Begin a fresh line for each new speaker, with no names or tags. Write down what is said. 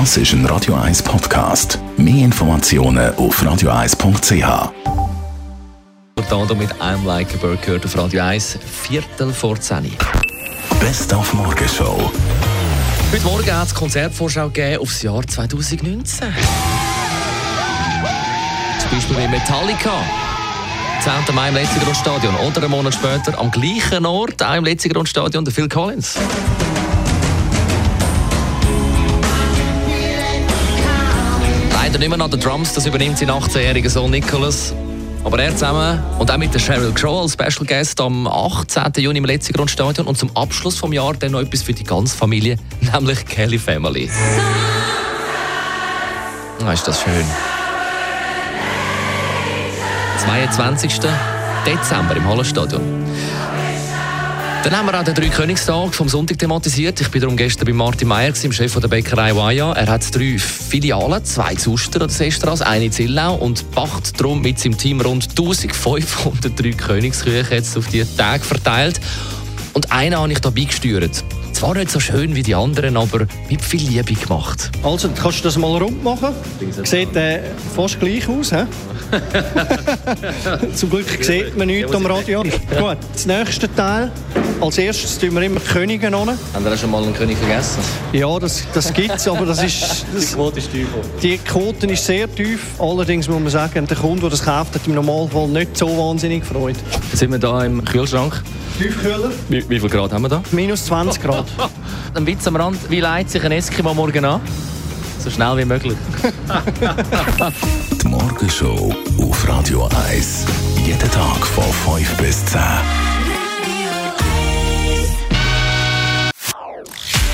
Das ist ein Radio 1 Podcast. Mehr Informationen auf radio1.ch.
Portando mit I'm Like a Bird gehört auf Radio 1, Viertel vor 10.
Best auf Morgenshow.
Heute Morgen hat es Konzertvorschau gegeben aufs Jahr 2019. Zum Beispiel mit Metallica. 10. Mai im Letzigrundstadion oder einen Monat später am gleichen Ort, auch im Letzigrundstadion, der Phil Collins. Leider nicht mehr an den Drums, das übernimmt sein 18-jähriger Sohn Nicholas. Aber er zusammen und auch mit der Sheryl Crow als Special Guest am 18. Juni im Letzigrundstadion und zum Abschluss des Jahres dann noch etwas für die ganze Familie, nämlich Kelly Family. Ah, ist das schön. 22. Dezember im Hallenstadion. Dann haben wir auch den Dreikönigstag vom Sonntag thematisiert. Ich war darum gestern bei Martin Meyer, dem Chef der Bäckerei Waya. Er hat drei Filialen, zwei zu Uster oder Sestras, eine in Zillau und pacht darum mit seinem Team rund 1500 Dreikönigsküche jetzt auf die Tage verteilt. Und einen habe ich da beigesteuert. Zwar nicht so schön wie die anderen, aber mit viel Liebe gemacht.
Also, kannst du das mal rund machen? Sieht äh, fast gleich aus, hä? Zum Glück sieht man nichts am Radio. Gut, das nächste Teil. Als erstes tun wir immer die Könige an.
Haben Sie schon mal einen König vergessen?
Ja, das, das gibt es, aber das ist... Das,
Die Quote ist tief.
die Quote ist sehr tief. Allerdings muss man sagen, der Kunde, der das kauft, hat im Normalfall nicht so wahnsinnig gefreut.
Jetzt sind wir hier im Kühlschrank.
Tiefkühler?
Wie, wie viel Grad haben wir da?
Minus 20 Grad.
Ein Witz am Rand. Wie leitet sich ein Eskimo morgen an? So schnell wie möglich.
Die Morgenshow auf Radio 1. Jeden Tag von 5 bis 10.